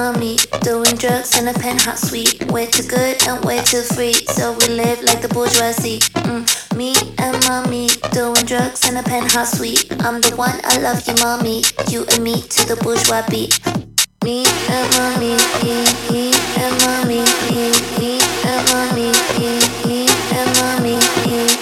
mommy. Doing drugs in a penthouse suite. Way too good and way too free. So we live like the bourgeoisie. Mm. Me and mommy. Doing drugs in a penthouse suite. I'm the one I love you, mommy. You and me to the bourgeois beat. Me and mommy. Me, me and mommy. Me, me and mommy. Me, me and mommy. Me.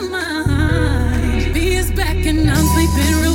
my mind. Me is back and I'm sleeping.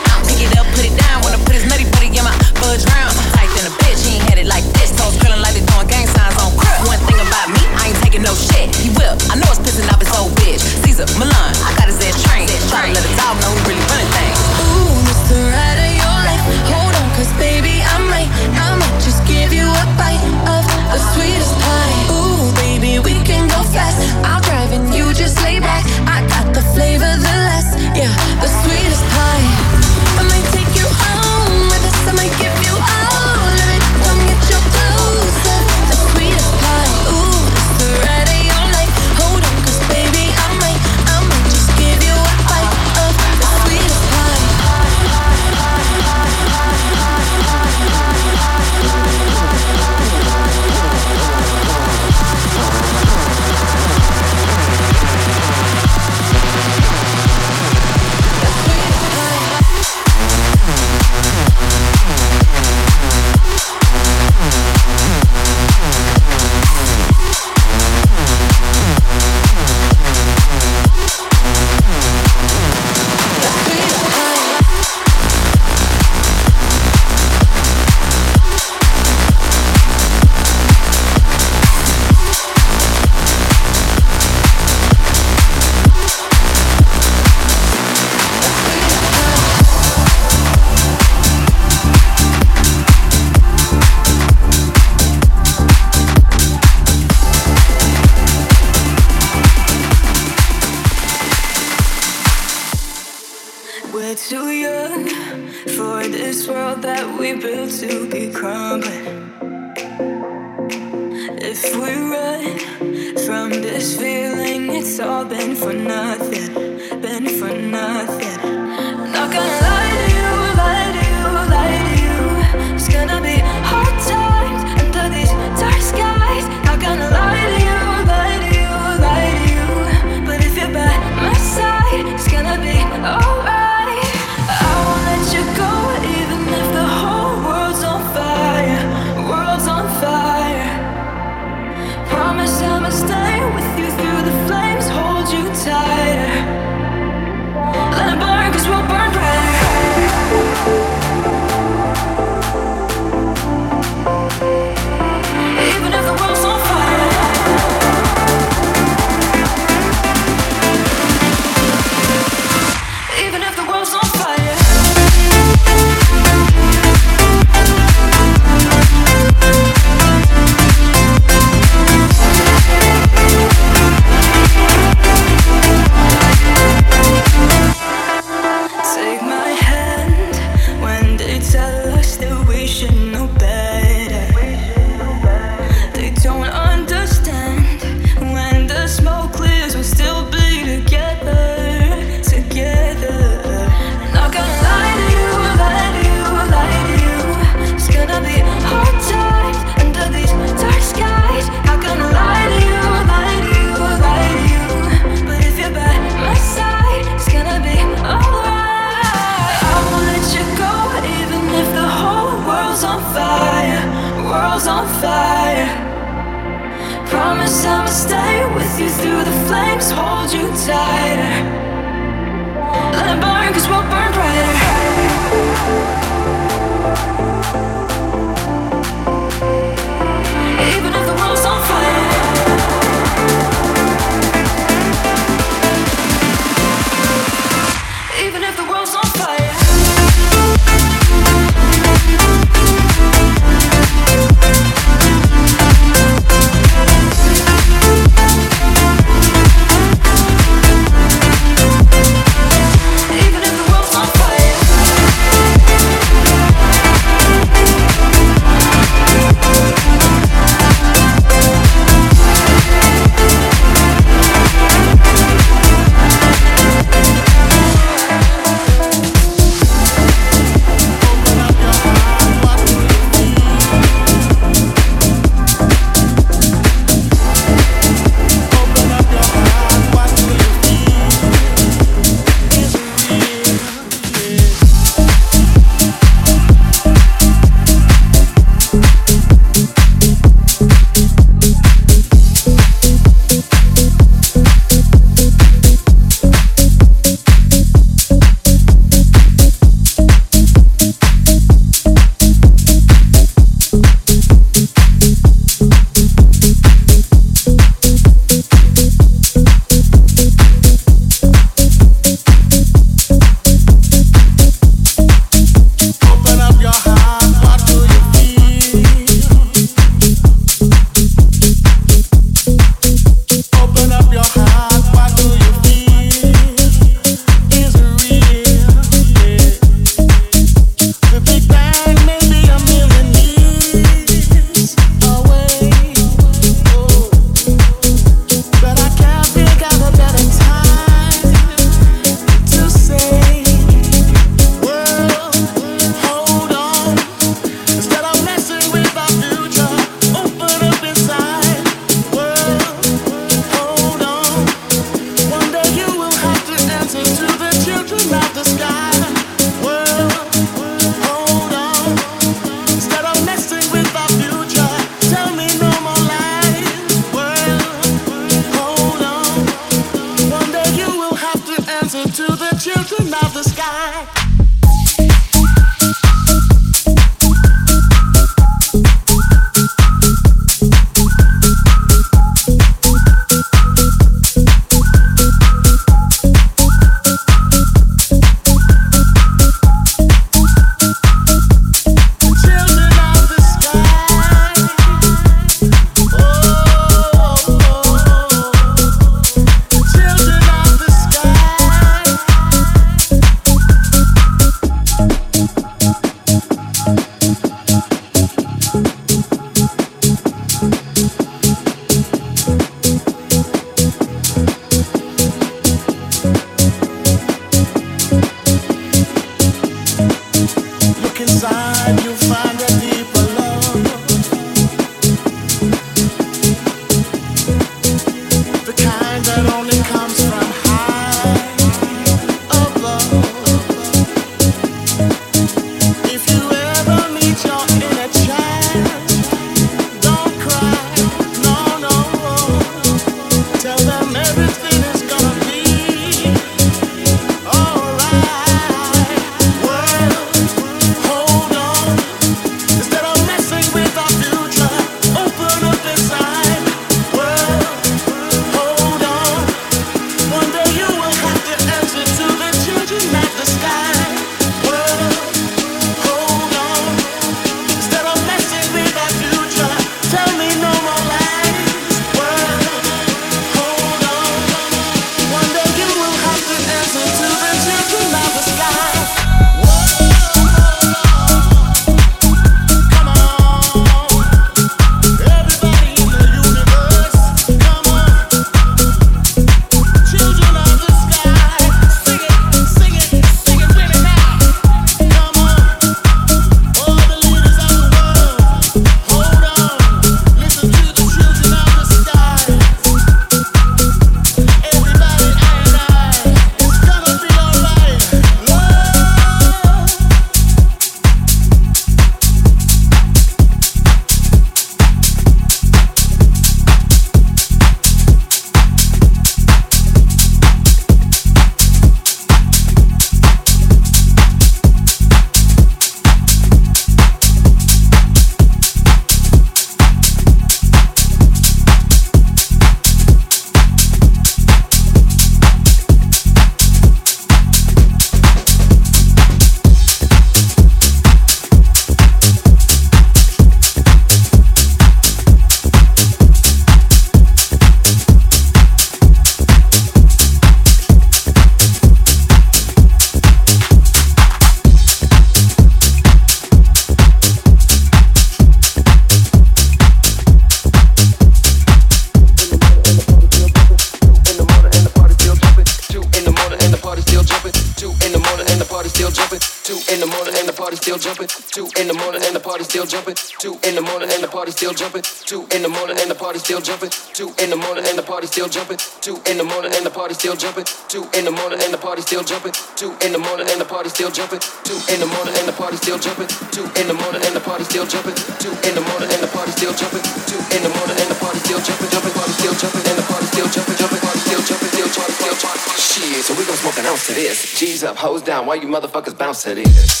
Hose down while you motherfuckers bounce to this.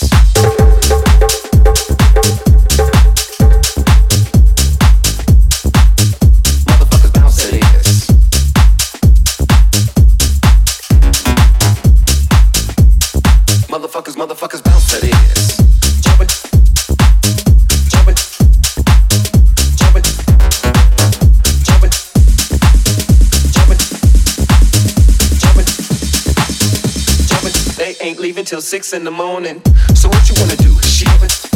till six in the morning. So what you wanna do? She.